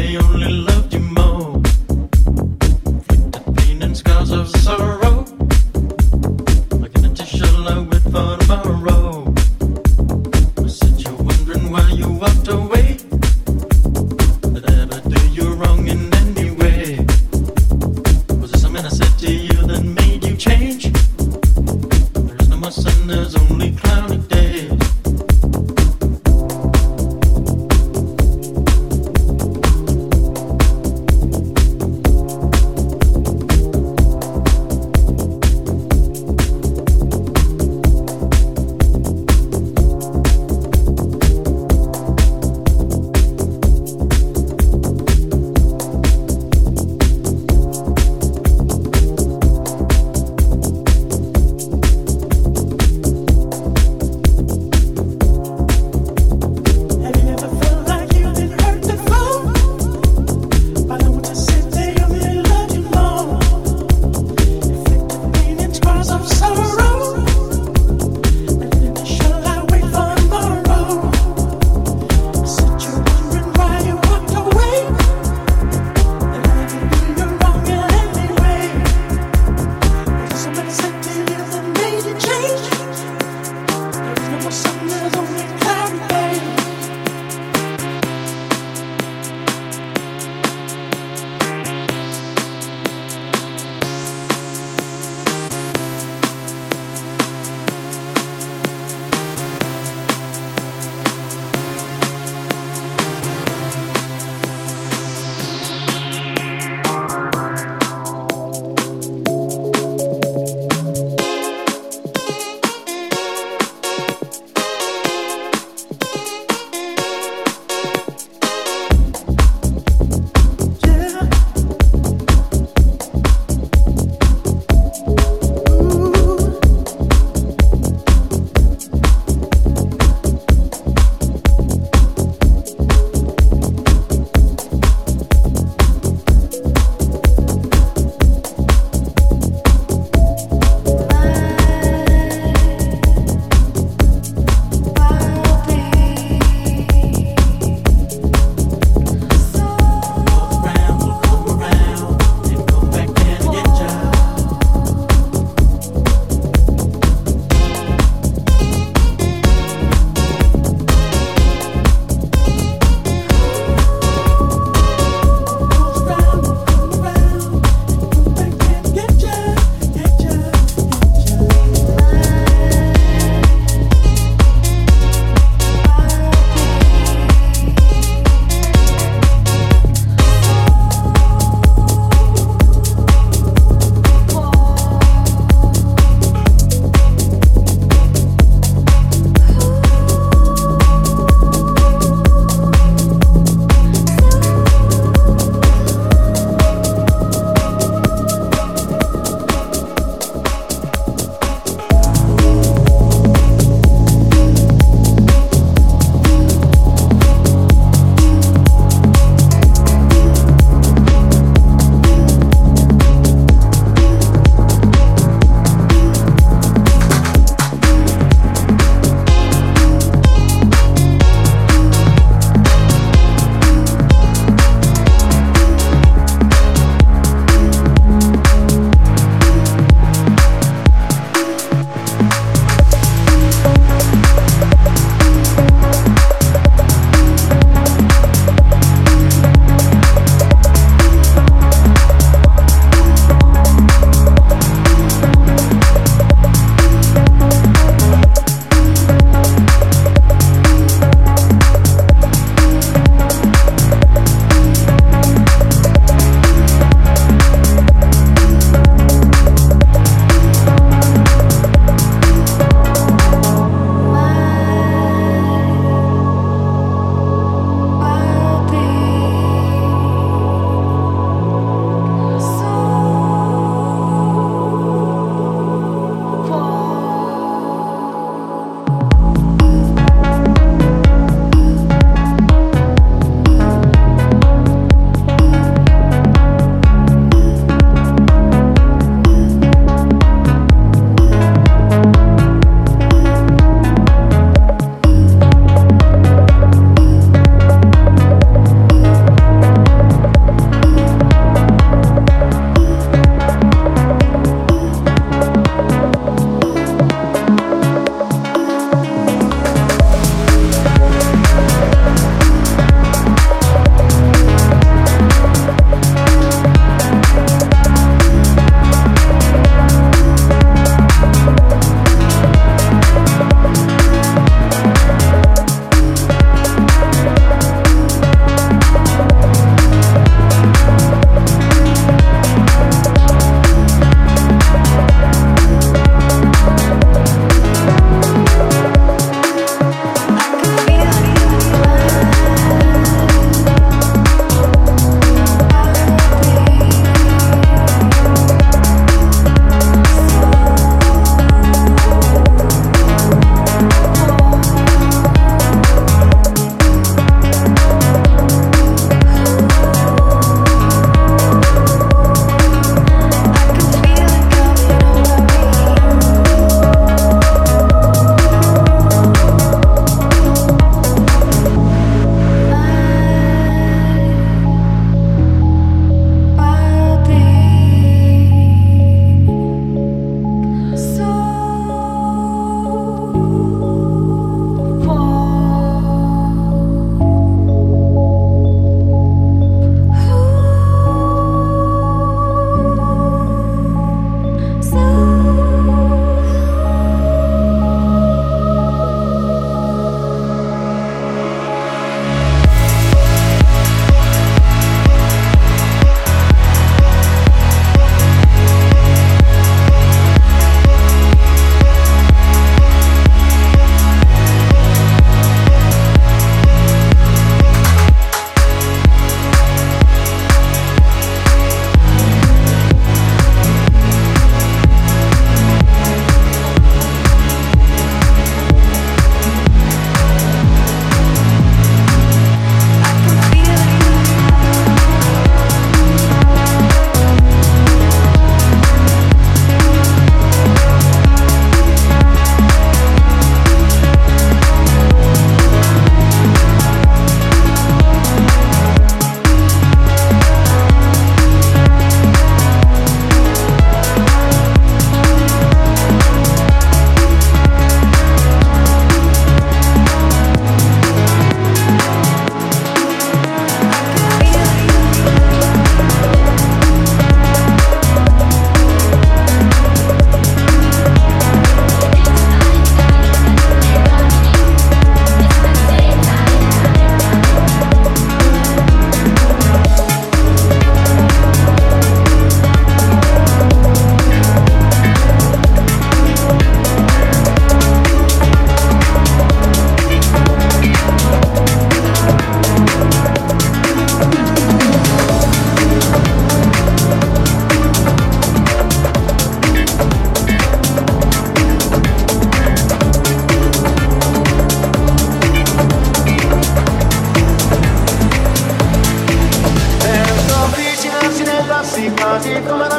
they only loved you more. The pain and scars of sorrow.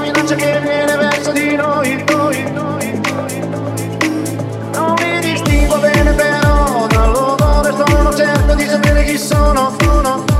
minaccia che viene verso di noi, noi, noi, noi. Non mi distingo bene però dall'odore, sono certo di sapere chi sono, sono.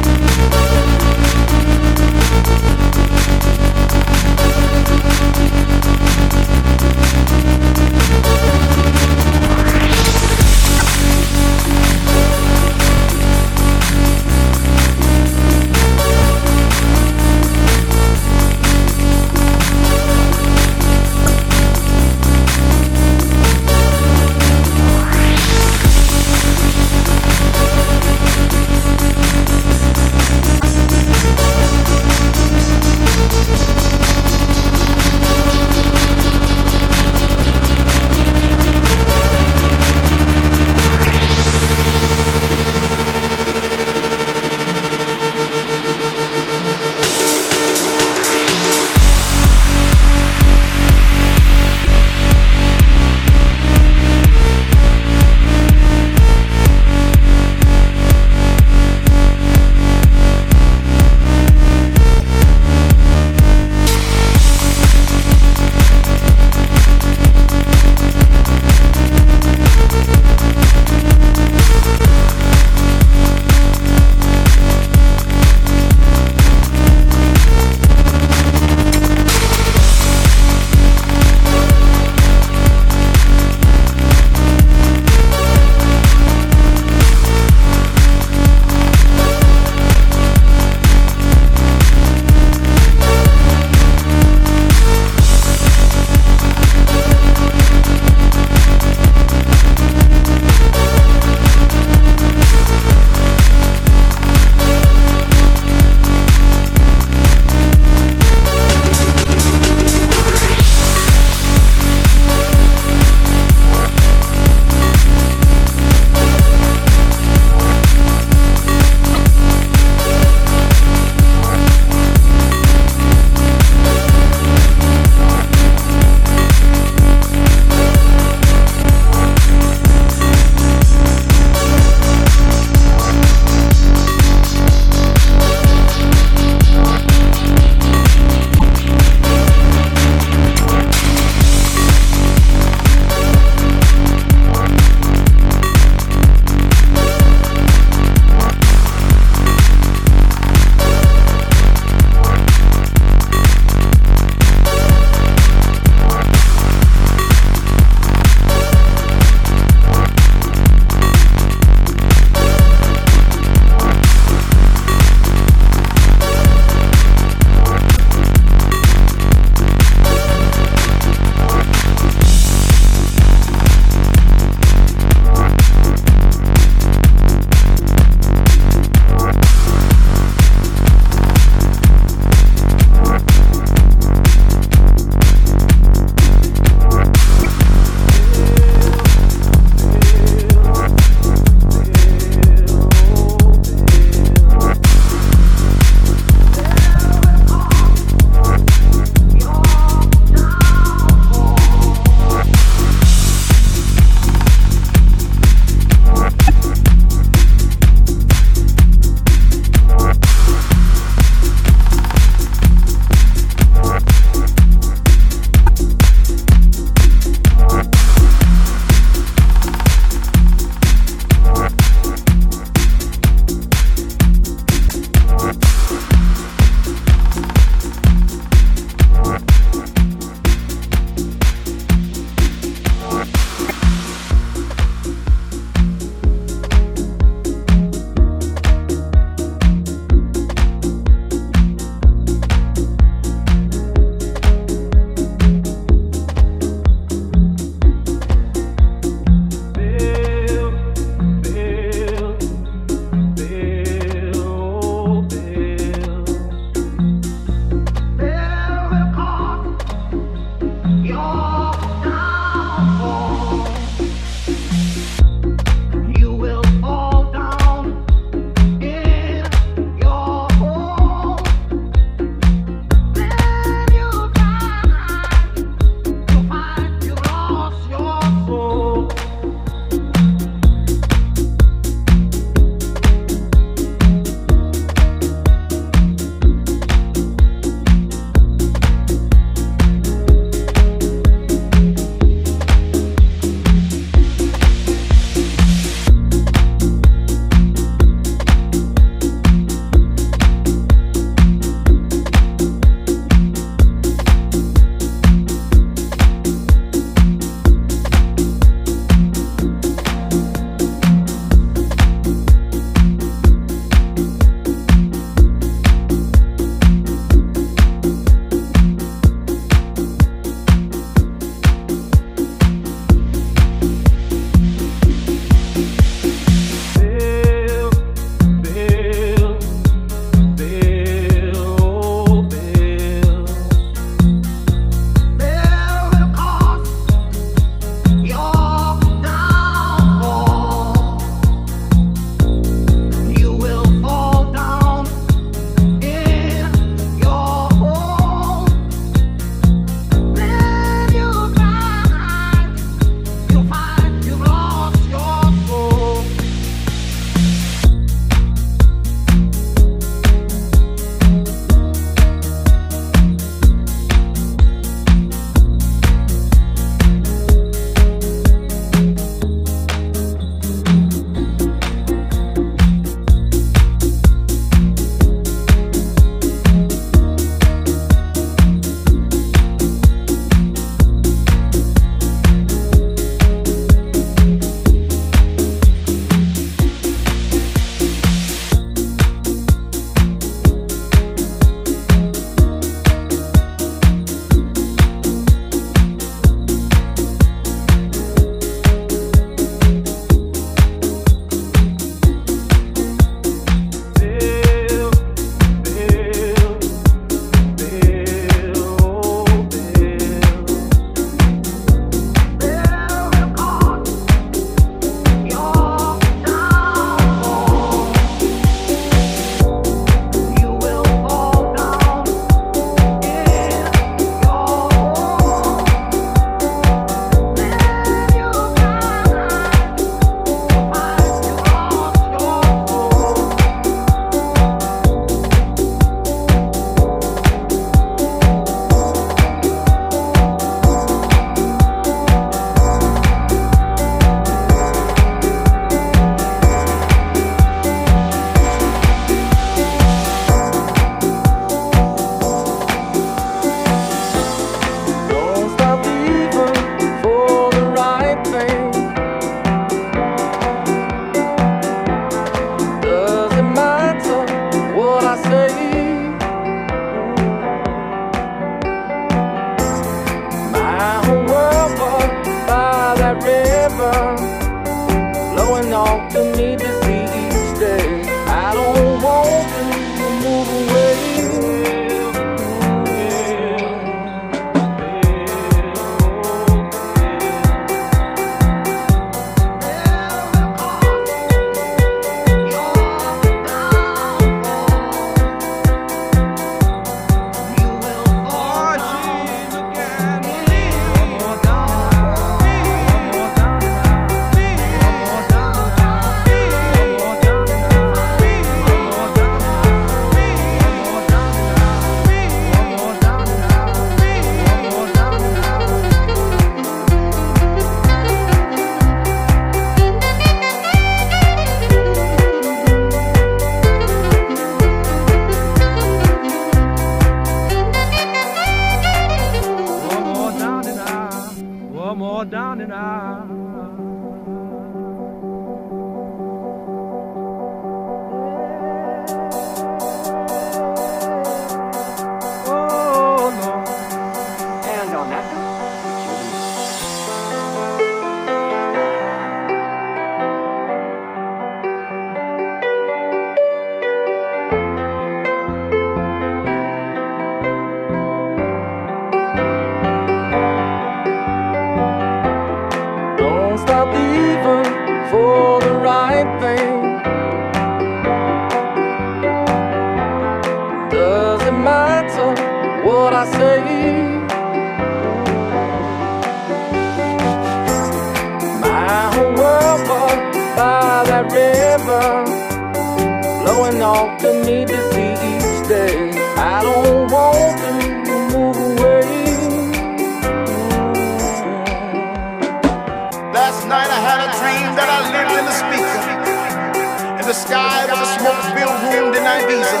smoke filled room than Ibiza.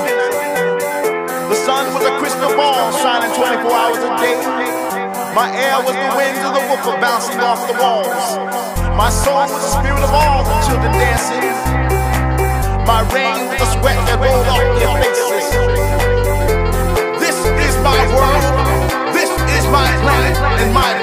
The sun was a crystal ball shining 24 hours a day. My air was the wind of the woofer bouncing off the walls. My soul was the spirit of all the children dancing. My rain was the sweat that rolled off their faces. This is my world. This is my planet and my